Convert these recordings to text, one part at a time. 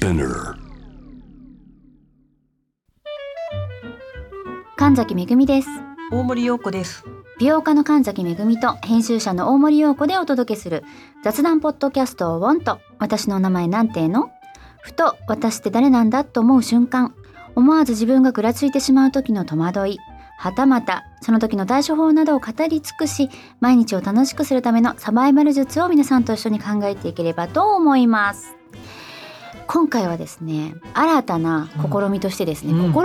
Spinner. 神崎めぐみです。大森洋子です。美容家の神崎めぐみと編集者の大森洋子でお届けする雑談ポッドキャストをウォンと私のお名前なんての？ふと私って誰なんだと思う瞬間。思わず自分がぐらついてしまう時の戸惑い。はたまたその時の対処法などを語り尽くし毎日を楽しくするためのサバイバル術を皆さんと一緒に考えていければと思います今回はですね新たな試みとしてですね、うん試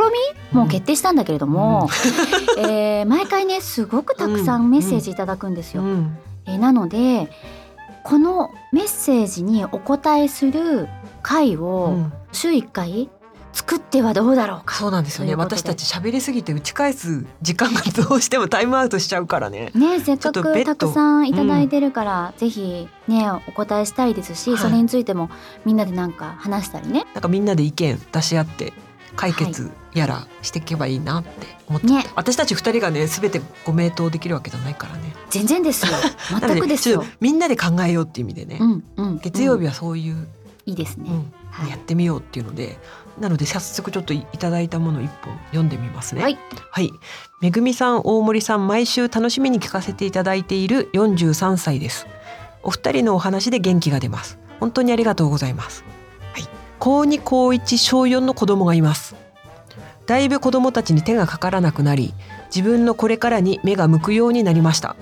みもう決定したんだけれども、えー毎回ねすごくたくさんメッセージいただくんですよ。ん。えーなのでこのメッセージにお答えする回を週1回作ってはどうだろうか。そうなんですよね。私たち喋りすぎて打ち返す時間がどうしてもタイムアウトしちゃうからね。ねせっかちょっと別途くたくさんいただいてるから、ぜひねお答えしたいですし、はいそれについてもみんなでなんか話したりね。なんかみんなで意見出し合って解決やらしていけばいいなって思ってて、ね私たち二人がね全てご名答できるわけじゃないからね。全然ですよ。全くですよ。みんなで考えようっていう意味でね。うんうん。うん月曜日はそういう、いいですね。うんはいやってみようっていうので。なので早速ちょっといただいたものを一本読んでみますね。はい。はい。めぐみさん、大森さん、毎週楽しみに聞かせていただいている43歳です。お二人のお話で元気が出ます。本当にありがとうございます。はい。高2、高1、小4の子供がいます。だいぶ子供たちに手がかからなくなり、自分のこれからに目が向くようになりました。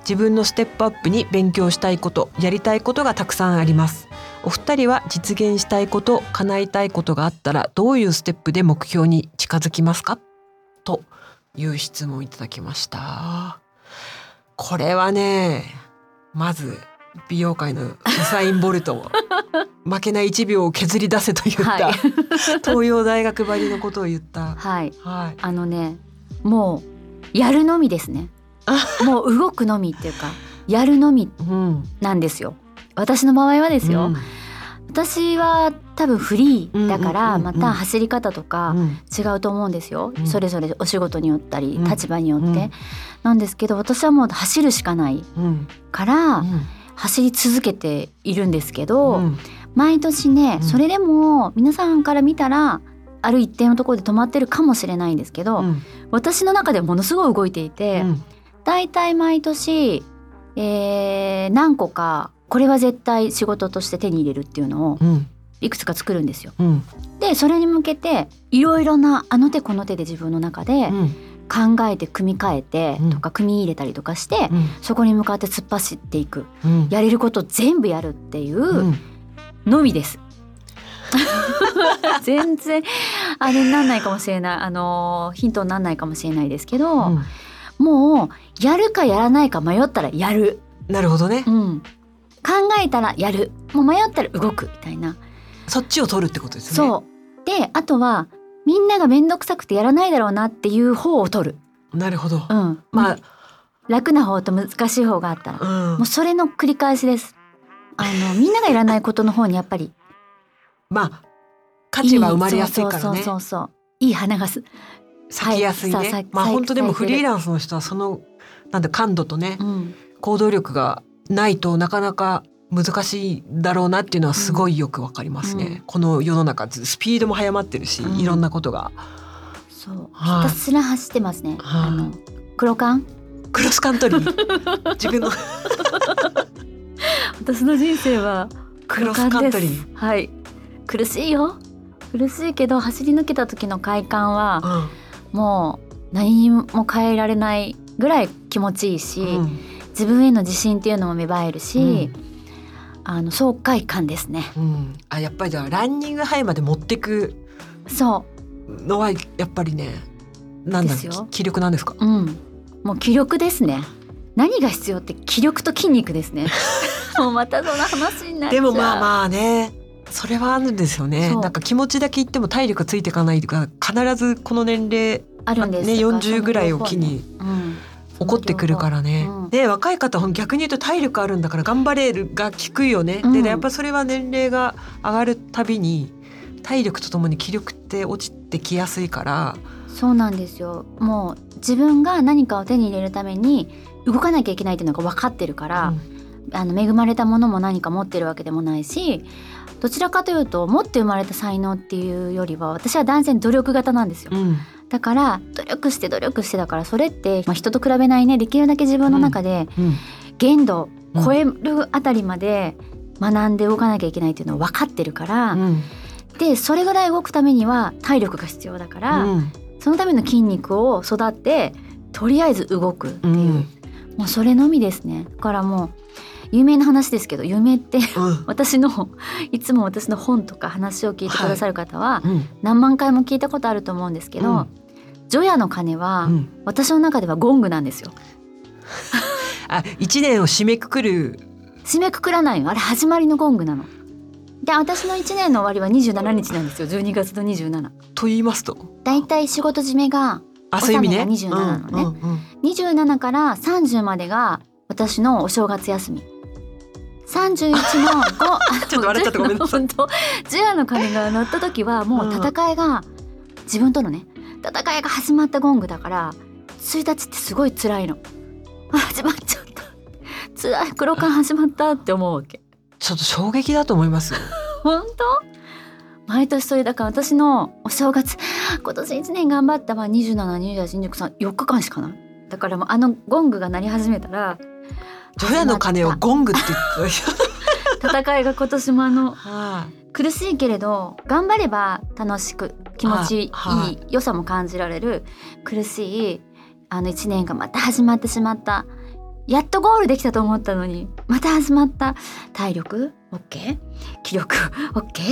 自分のステップアップに勉強したいこと、やりたいことがたくさんあります。お二人は実現したいこと、叶えたいことがあったらどういうステップで目標に近づきますか？という質問をいただきました。これはね、まず美容界のウサイン・ボルトを 負けない1秒を削り出せと言った、はい 東洋大学ばりのことを言った。はい。はい。あのねもうやるのみですね。もう動くのみっていうかやるのみうん。なんですよ。私の場合はですよ。うん。私は多分フリーだからまた走り方とかうん。違うと思うんですよ、うん。それぞれお仕事によったりうん。立場によって、うん。なんですけど私はもう走るしかないうんからうん。走り続けているんですけど、うん。毎年ねうん。それでも皆さんから見たらある一定のところで止まってるかもしれないんですけど、うん。私の中ではものすごい動いていて、うん。だいたい毎年、えー何個かこれは絶対仕事として手に入れるっていうのをうん。いくつか作るんですよ。うん。でそれに向けていろいろなあの手この手で自分の中でうん。考えて組み替えてうん。とか組み入れたりとかして、うん。そこに向かって突っ走っていく。うん。やれること全部やるっていううん。のみです。全然あれになんないかもしれない。あのヒントになんないかもしれないですけど、うん。もうやるかやらないか迷ったらやる、なるほどね。う。ん、考えたらやる。もう迷ったら動くみたいな、そっちを取るってことですね。そう。であとはみんなが面倒くさくてやらないだろうなっていう方を取る、なるほど。うん、ま楽な方と難しい方があったら、あ、うん。もうそれの繰り返しです。あのみんながやらないことの方にやっぱり。まあ価値は生まれやすいからね。そうそうそうそういい花がす、咲きやすいはいまあ本当でもフリーランスの人はそのなんだ感度とねうん、行動力がないとなかなか難しいだろうなっていうのはすごいよくわかりますね。うん。この世の中スピードも速まってるし、うん。いろんなことが。そう。はい。ひたすら走ってますね、はい。あの黒缶？クロスカントリー。自分の。私の人生はクロスカントリー。はい。苦しいよ。苦しいけど走り抜けた時の快感はもう何にも変えられないぐらい気持ちいいし、うん自分への自信っていうのも芽生えるし、うん。あの爽快感ですね。うん。あやっぱりじゃあランニングハイまで持ってくそのはやっぱりねなんだですよ。気力なんですか？ううん。もう気力ですね。何が必要って気力と筋肉ですね。もうまたその話になっちゃう。でもまあまあね。それはあるんですよね。なんか気持ちだけ言っても体力ついていかないとか必ずこの年齢あるんです。ねだから40ぐらいを機にその両方ね起こってくるからね、うん。で若い方は逆に言うと体力あるんだから頑張れるが効くよね、うん。でやっぱそれは年齢が上がるたびに体力とともに気力って落ちてきやすいから。うんそうなんですよ。もう自分が何かを手に入れるために動かなきゃいけないっていうのが分かってるから、あの恵まれたものも何か持ってるわけでもないしどちらかというと持って生まれた才能っていうよりは私は断然努力型なんですよ。うんだから努力して努力してだからそれって、まあ、人と比べないねできるだけ自分の中でうん限度超えるあたりまで学んで動かなきゃいけないっていうのを分かってるから、うん。でそれぐらい動くためには体力が必要だから、うん。そのための筋肉を育ってとりあえず動くっていう、うん。もうそれのみですね。だからもう有名な話ですけど夢ってうん。私のいつも私の本とか話を聞いてくださる方はうん。何万回も聞いたことあると思うんですけど、うん除夜の鐘は、うん。私の中ではゴングなんですよ。あ一年を締めくくる。締めくくらないの。あれ始まりのゴングなの。で私の1年の終わりは27日なんですよ。12月の27と言いますと？だいたい仕事締めがあそういう意味ね。納めが27のね。うんうんうん。27から30までが私のお正月休み。31の5 ちょっと笑っちゃったごめんなさい。本当。除夜の鐘が鳴った時はもう戦いが、自分とのね戦いが始まったゴングだから1日ってすごい辛いの。あ 始まっちゃった。辛い。黒缶始まったって思うわけ。ちょっと衝撃だと思いますよ。本当？毎年それだから私のお正月 今年1年頑張ったわ27282934日間しかない。だからもうあのゴングが鳴り始めたら除夜の鐘をゴングって言って 戦いが今年もあのは苦しいけれど頑張れば楽しく気持ちいい、はい。はい良さも感じられる苦しいあの1年がまた始まってしまった。やっとゴールできたと思ったのにまた始まった。体力？OK 気力？OK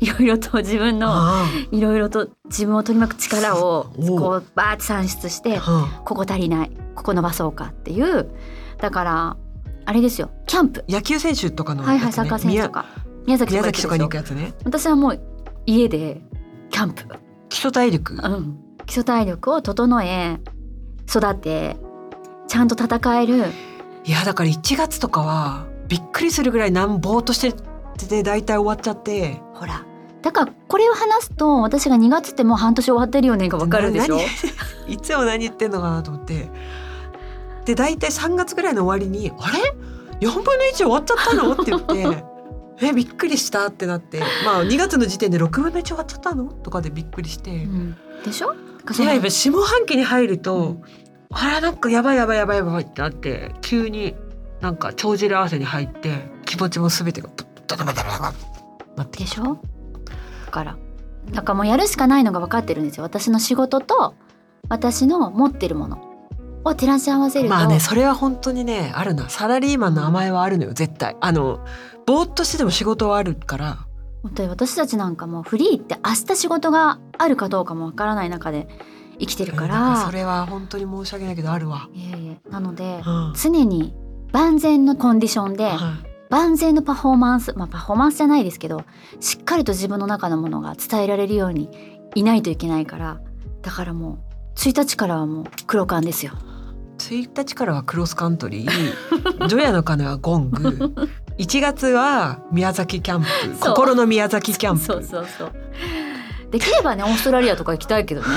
いろいろと自分いのい。ろいろと自分を取り巻く力をこうバーって算出してはここ足りないここ伸ばそうかっていう。だからあれですよ。キャンプ。野球選手とかのはいはいサッカー選手とか。宮崎とか行くやつね。私はもう家でキャンプ、基礎体力？うん、基礎体力を整え育てちゃんと戦える。いやだから1月とかはびっくりするぐらいなんぼーっとしてて大体終わっちゃって。ほら。だからこれを話すと私が2月ってもう半年終わってるよねがわかるでしょ？いつも何言ってんのかなと思って。で大体3月ぐらいの終わりに「あれ ?4 分の1終わっちゃったの?」って言って「えびっくりした」ってなって。まあ2月の時点で6分の1終わっちゃったの？とかでびっくりして、うん、でしょ？いややっぱ下半期に入ると、うん。あれなんかやばいやばいやばいやばいってなって急になんか帳尻合わせに入って気持ちも全てがブッダダダダダダなってでしょだからだからもうやるしかないのが分かってるんですよ私の仕事と私の持ってるものを照らし合わせると、まあねそれは本当にねあるなサラリーマンの甘えはあるのよ絶対あのぼーっとしてても仕事はあるから。本当に私たちなんかもうフリーって明日仕事があるかどうかもわからない中で生きてるから。それは本当に申し訳ないけどあるわ、いえいえなのでうん。常に万全のコンディションではい。万全のパフォーマンスまあパフォーマンスじゃないですけどしっかりと自分の中のものが伝えられるようにいないといけないからだからもう1日からはもう黒缶ですよ。1日からはクロスカントリー。除夜の鐘はゴング 1月は宮崎キャンプ心の宮崎キャンプ。そうそうそう。できればねオーストラリアとか行きたいけどね。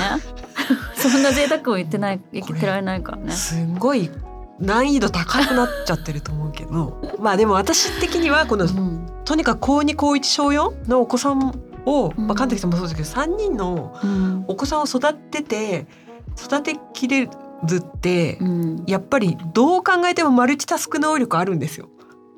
そんな贅沢を言ってない言ってられないからね。すんごい難易度高くなっちゃってると思うけど。まあでも私的にはこのうん。とにかく高2高1小4のお子さんを、うん。まあ、神崎さんもそうですけど3人のうん。お子さんを育てて育てきれずってうん。やっぱりどう考えてもマルチタスク能力あるんですよ。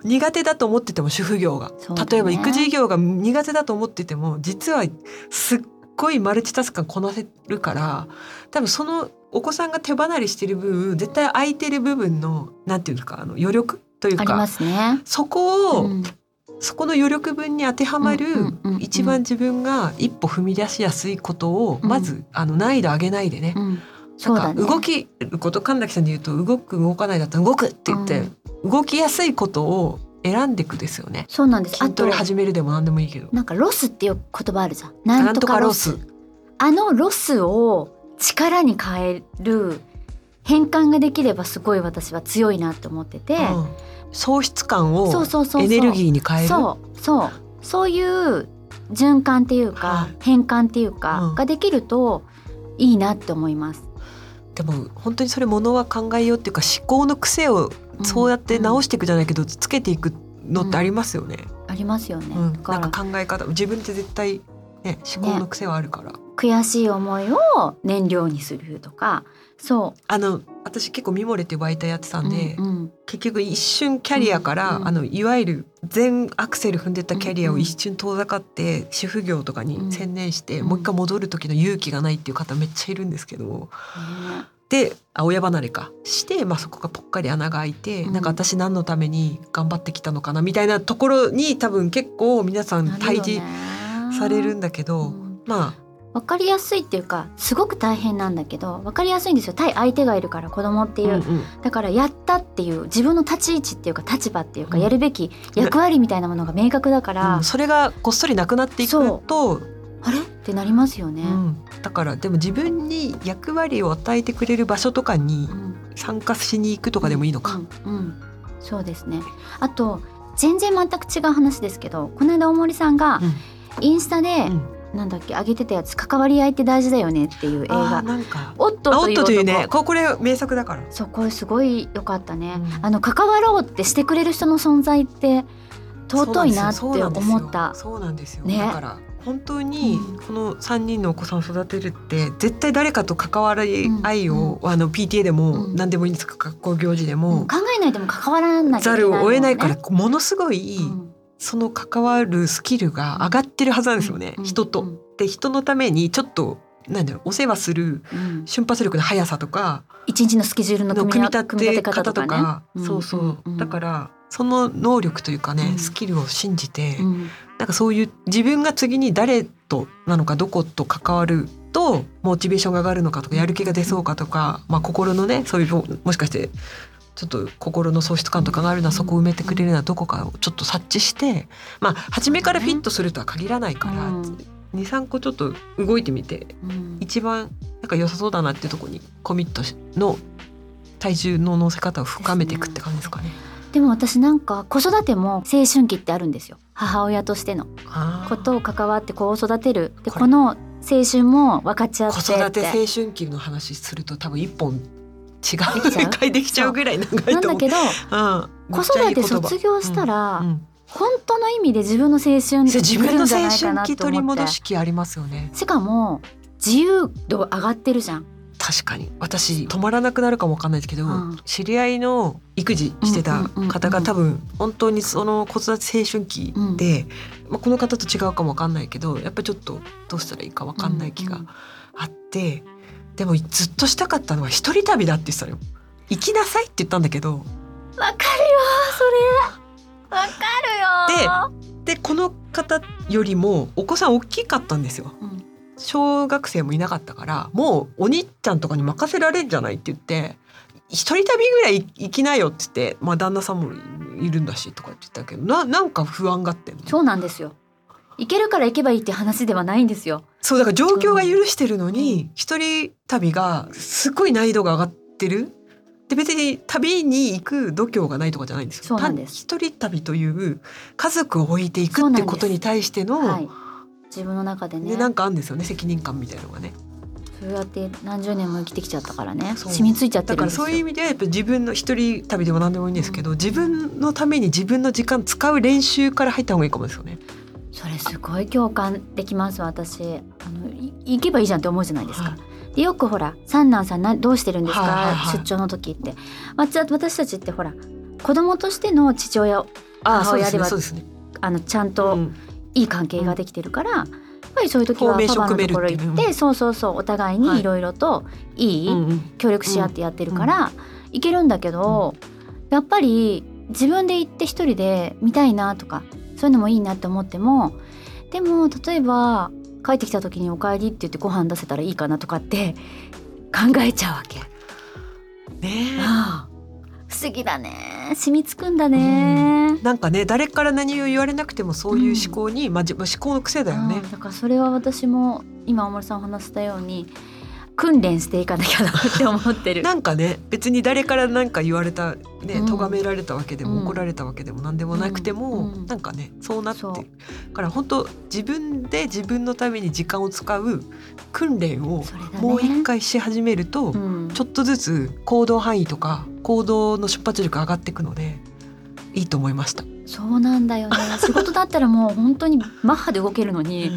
苦手だと思ってても主婦業が、ね。例えば育児業が苦手だと思ってても実はすっごいマルチタスクがこなせるから多分そのお子さんが手離れしてる分絶対空いてる部分のなんていうかあの余力というありますかね。そこを、うん。そこの余力分に当てはまる、一番自分が一歩踏み出しやすいことを、うん。まずあの難易度上げないでね。なんか動きること神崎さんで言うと動く動かないだったら動くって言って、動きやすいことを選んでいくですよね。そうなんです。あトレ始めるでも何でもいいけど。なんかロスっていう言葉あるじゃん。なんとかロス。あのロスを力に変える変換ができればすごい私は強いなって思ってて、うん喪失感をエネルギーに変える。そうそうそういう循環っていうか、はい変換っていうか、うんができるといいなって思います。でも本当にそれものは考えようっていうか思考の癖をうんそうやって直していくじゃないけどつけていくのってありますよね。ありますよね、うん。なんから考え方自分って絶対ね思考の癖はあるから。悔しい思いを燃料にするとか。そあの私結構ミモレっていう媒体やってたう、んで、うんうん。結局一瞬キャリアから、うんあのいわゆる全アクセル踏んでたキャリアうんうんを一瞬遠ざかって主婦業とかに専念して、うん。もう一回戻る時の勇気がないっていう方めっちゃいるんですけど。ねであ親離れかして、まあ、そこがぽっかり穴が開いて、うん。なんか私何のために頑張ってきたのかなみたいなところに多分結構皆さん対ね。峙されるんだけど、うん。まわかりやすいっていうかすごく大変なんだけどわかりやすいんですよ。対相手がいるから子供ってあ、いう、うんうん。だからやったっていう自分の立ち位置っていうか立場っていうか、うん。やるべき役割みたいなものが明確だから、うん。それがこっそりなくなっていくとあれ？ってなりますよね。うん、だからでも自分に役割を与えてくれる場所とかにうん。参加しに行くとかでもいいのか。うんうんそうですね。あと全然全く違う話ですけどこの間大森さんがうん。インスタで、うん。なんだっけ上げてたやつ「関わり合いって大事だよね」っていう映画。なんか「オットあおっという男」とというね。ここれ名作だから。そうこれすごい良かったね、うん。あの関わろうってしてくれる人の存在って尊いなって思った。そうなんですよ。ね。だから本当にうん。この三人のお子さんを育てるって絶対誰かと関わり合いを、うあの PTA でもうん。何でもいいんですか？学校行事でうんも。考えないでも関わらないけないもんね。るを得ないからものすごいうん。その関わるスキルが上がってるはずなんですよね、うん人と。うん。で人のためにちょっとなんだろうお世話するうん。瞬発力の速さとか一日のスケジュールのの組み立てて方方とかそうそう、だからその能力というかね、うん。スキルを信じて、うんなんかそういう自分が次に誰となのかどこと関わるとモチベーションが上がるのかとかやる気が出そうかとか、まあ、心のねそういうもしかしてちょっと心の喪失感とかがあるのはそこを埋めてくれるのはどこかをちょっと察知してまあ初めからフィットするとは限らないから、うん。23個ちょっと動いてみてうん。一番なんか良さそうだなっていうところにコミットしの体重の乗せ方を深めていくって感じですかね。でも私なんか子育ても青春期ってあるんですよ。母親としての。ことを関わって子を育てる。でこの青春も分かち合って子育て青春期の話すると多分一本違うできちゃう展開できちゃうぐらい長いと思う。なんだけどうん、子育て卒業したら、うん。うん本当の意味で自分の青春自分の青春期取り戻し期ありますよね。しかも自由度上がってるじゃん確かに。私止まらなくなるかもわかんないですけど、うん。知り合いの育児してたうんうんうんうん。方が多分本当にその子育て青春期で、まあ、この方と違うかもわかんないけどやっぱりちょっとどうしたらいいかわかんない気がうんあって、でもずっとしたかったのは一人旅だって言ってたのよ。行きなさいって言ったんだけど。わかるよそれ。わかるよ。でこの方よりもお子さん大きかったんですよ。うん小学生もいなかったからもうお兄ちゃんとかに任せられるんじゃないって言って一人旅ぐらい行きなよって言って、まあ、旦那さんもいるんだしとかって言ったけどななんか不安がってそうなんですよ。行けるから行けばいいって話ではないんですよ。そうだから状況が許してるのに一人旅がすごい難易度が上がってる。で別に旅に行く度胸がないとかじゃないんですよ。そうなんです。単一人旅という家族を置いていくってことに対しての、はい自分の中でね。でなんかあるんですよね責任感みたいなのがね。そうやって何十年も生きてきちゃったからね。染みついちゃってだからるんですよ。そういう意味ではやっぱ自分の一人旅でも何でもいいんですけど自分のために自分の時間使う練習から入った方がいいかもですよね。それすごい共感できます私。あのい行けばいいじゃんって思うじゃないですか、はでよくほら三男さんなどうしてるんですか、はいはいはい。出張の時って。わち私たちってほら子供としての父親母親ではねそうですね。あのちゃんとうんいい関係ができてるから、やっぱりそういう時はパパのところ行って、そうそうそうお互いはい。にいろいろといい、協力し合ってやってるから、いけるんだけど、やっぱり自分で行って一人で見たいなとかそういうのもいいなって思ってもでも例えば帰ってきた時に「おかえり」って言ってご飯出せたらいいかなとかって考えちゃうわけ。ねああ不思議だね染みつくんだね。えなんかね誰から何を言われなくてもそういう思考に、まあ、自分思考の癖だよねうん。だからそれは私も今大森さんお話したように訓練していかなきゃなって思ってる。なんかね別に誰から何か言われたねうん。咎められたわけでも、うん。怒られたわけでも何でもなくても、うんうん。なんかねそうなってる。から本当自分で自分のために時間を使う訓練をもう一回し始めると、うん。ちょっとずつ行動範囲とか行動の出発力上がっていくのでいいと思いました。そうなんだよね。仕事だったらもう本当にマッハで動けるのに、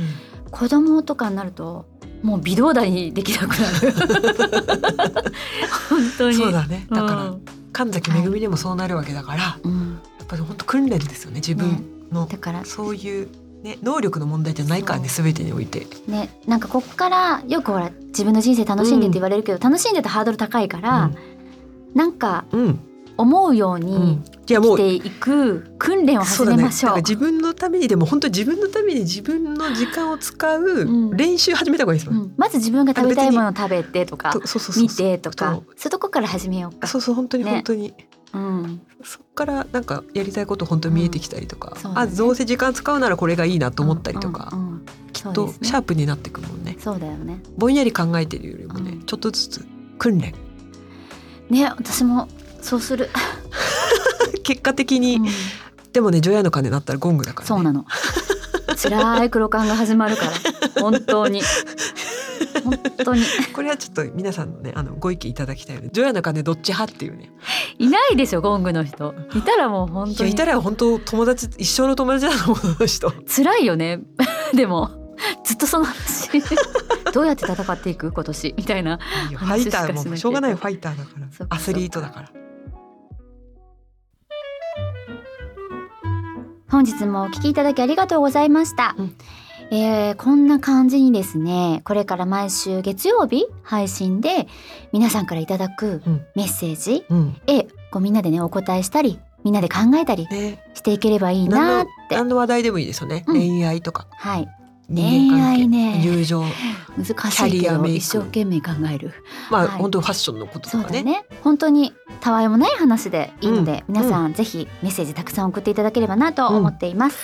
子供とかになるともう微動だにできなくなる。本当に。そうだね。だから、うん神崎めぐみでもそうなるわけだから、やうん。っぱり本当訓練ですよね自分の、だから。そういう、ね、能力の問題じゃないからね全てにおいて。ね。なんかこっからよくほら自分の人生楽しんでって言われるけど、楽しんでたハードル高いから、なんかうん思うよううに生きていく訓練を始めましょう。だから自分のためにでも本当に自分のために自分の時間を使うん。う練習始めた方がいいです。うん、まず自分が食べたいものを食べてとか見てとかそう。いうとこから始めようか。そうそう本当にね。本当に、うん、そっからなんかやりたいこと本当に見えてきたりとか、うん。ね。あどうせ時間使うならこれがいいなと思ったりとか、うんうんうん。きっとシャープになってくもんね。そうだよね。ぼんやり考えてるよりもね、うん。ちょっとずつ訓練。ね私もそうする。結果的に、うん。でもね除夜の鐘鳴ったらゴングだから、ね、そうなの。辛い黒缶が始まるから。本当に。本当に。これはちょっと皆さんのねあのご意見いただきたいよね。除夜の鐘どっち派っていうね。いないでしょゴングの人。いたらもう本当に。いやいたら本当友達一生の友達だと思う人。辛いよね。でもずっとその話。どうやって戦っていく今年？みたいなファイターもしょうがないファイターだから。アスリートだから本日もお聞きいただきありがとうございました、うん。えーこんな感じにですねこれから毎週月曜日配信で皆さんからいただくうん。メッセージうん。へこうみんなでねお答えしたりみんなで考えたりねしていければいいなーって。何の話題でもいいですよね、うん。恋愛とか。はい。恋愛ね。友情。難しいけど一生懸命考える。まあ、はい。本当ファッションのこととかね。そうだね。本当にたわいもない話でいいので、うん皆さんぜひメッセージたくさん送っていただければなと思っています、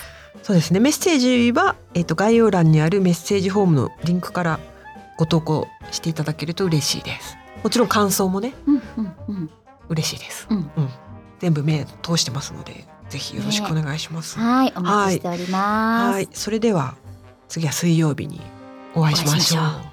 そうですね。メッセージは、えっと概要欄にあるメッセージフォームのリンクからご投稿していただけると嬉しいです。もちろん感想もねうんうんうん。嬉しいです、うん。全部目通してますのでぜひよろしくお願いします、はいお待ちしております、はい。それでは次は水曜日にお会いしましょう